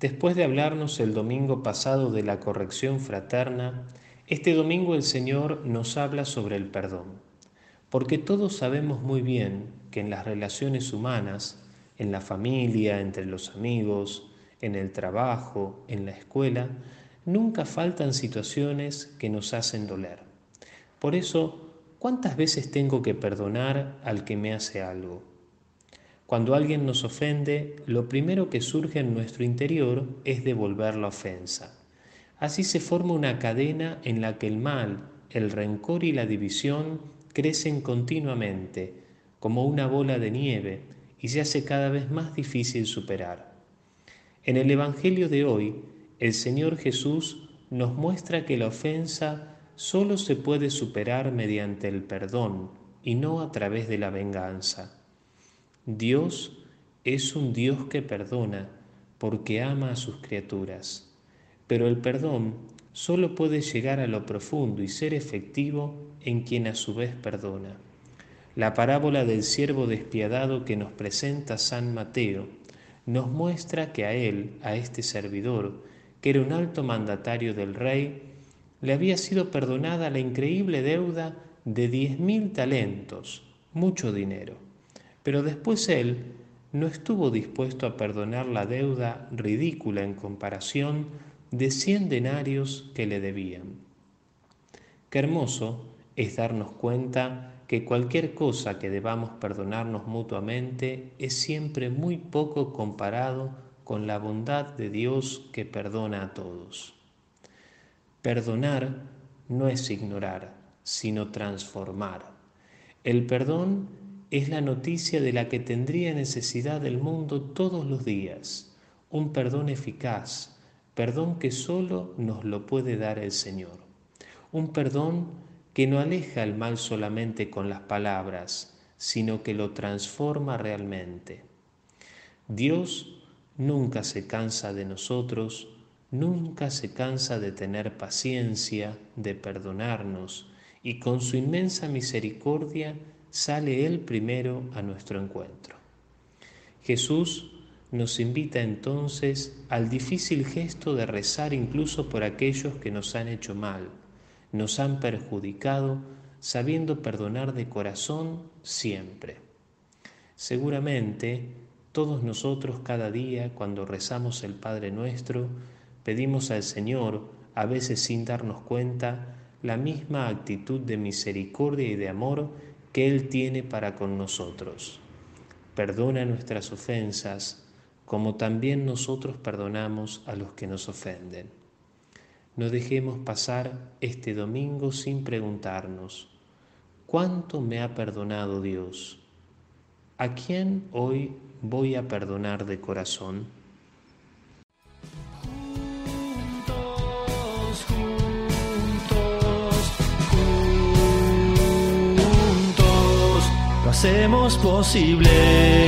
Después de hablarnos el domingo pasado de la corrección fraterna, este domingo el Señor nos habla sobre el perdón, porque todos sabemos muy bien que en las relaciones humanas, en la familia, entre los amigos, en el trabajo, en la escuela, nunca faltan situaciones que nos hacen doler. Por eso, ¿cuántas veces tengo que perdonar al que me hace algo? Cuando alguien nos ofende, lo primero que surge en nuestro interior es devolver la ofensa. Así se forma una cadena en la que el mal, el rencor y la división crecen continuamente, como una bola de nieve, y se hace cada vez más difícil superar. En el Evangelio de hoy, el Señor Jesús nos muestra que la ofensa solo se puede superar mediante el perdón y no a través de la venganza. Dios es un Dios que perdona porque ama a sus criaturas, pero el perdón solo puede llegar a lo profundo y ser efectivo en quien a su vez perdona. La parábola del siervo despiadado que nos presenta San Mateo nos muestra que a él, a este servidor, que era un alto mandatario del rey, le había sido perdonada la increíble deuda de diez mil talentos, mucho dinero. Pero después él no estuvo dispuesto a perdonar la deuda ridícula en comparación de cien denarios que le debían. Qué hermoso es darnos cuenta que cualquier cosa que debamos perdonarnos mutuamente es siempre muy poco comparado con la bondad de Dios que perdona a todos. Perdonar no es ignorar, sino transformar. El perdón es la noticia de la que tendría necesidad el mundo todos los días, un perdón eficaz, perdón que solo nos lo puede dar el Señor, un perdón que no aleja el mal solamente con las palabras, sino que lo transforma realmente. Dios nunca se cansa de nosotros, nunca se cansa de tener paciencia, de perdonarnos, y con su inmensa misericordia sale Él primero a nuestro encuentro. Jesús nos invita entonces al difícil gesto de rezar incluso por aquellos que nos han hecho mal, nos han perjudicado, sabiendo perdonar de corazón siempre. Seguramente todos nosotros cada día cuando rezamos el Padre nuestro, pedimos al Señor, a veces sin darnos cuenta, la misma actitud de misericordia y de amor que Él tiene para con nosotros. Perdona nuestras ofensas, como también nosotros perdonamos a los que nos ofenden. No dejemos pasar este domingo sin preguntarnos, ¿cuánto me ha perdonado Dios? ¿A quién hoy voy a perdonar de corazón? Hacemos posible.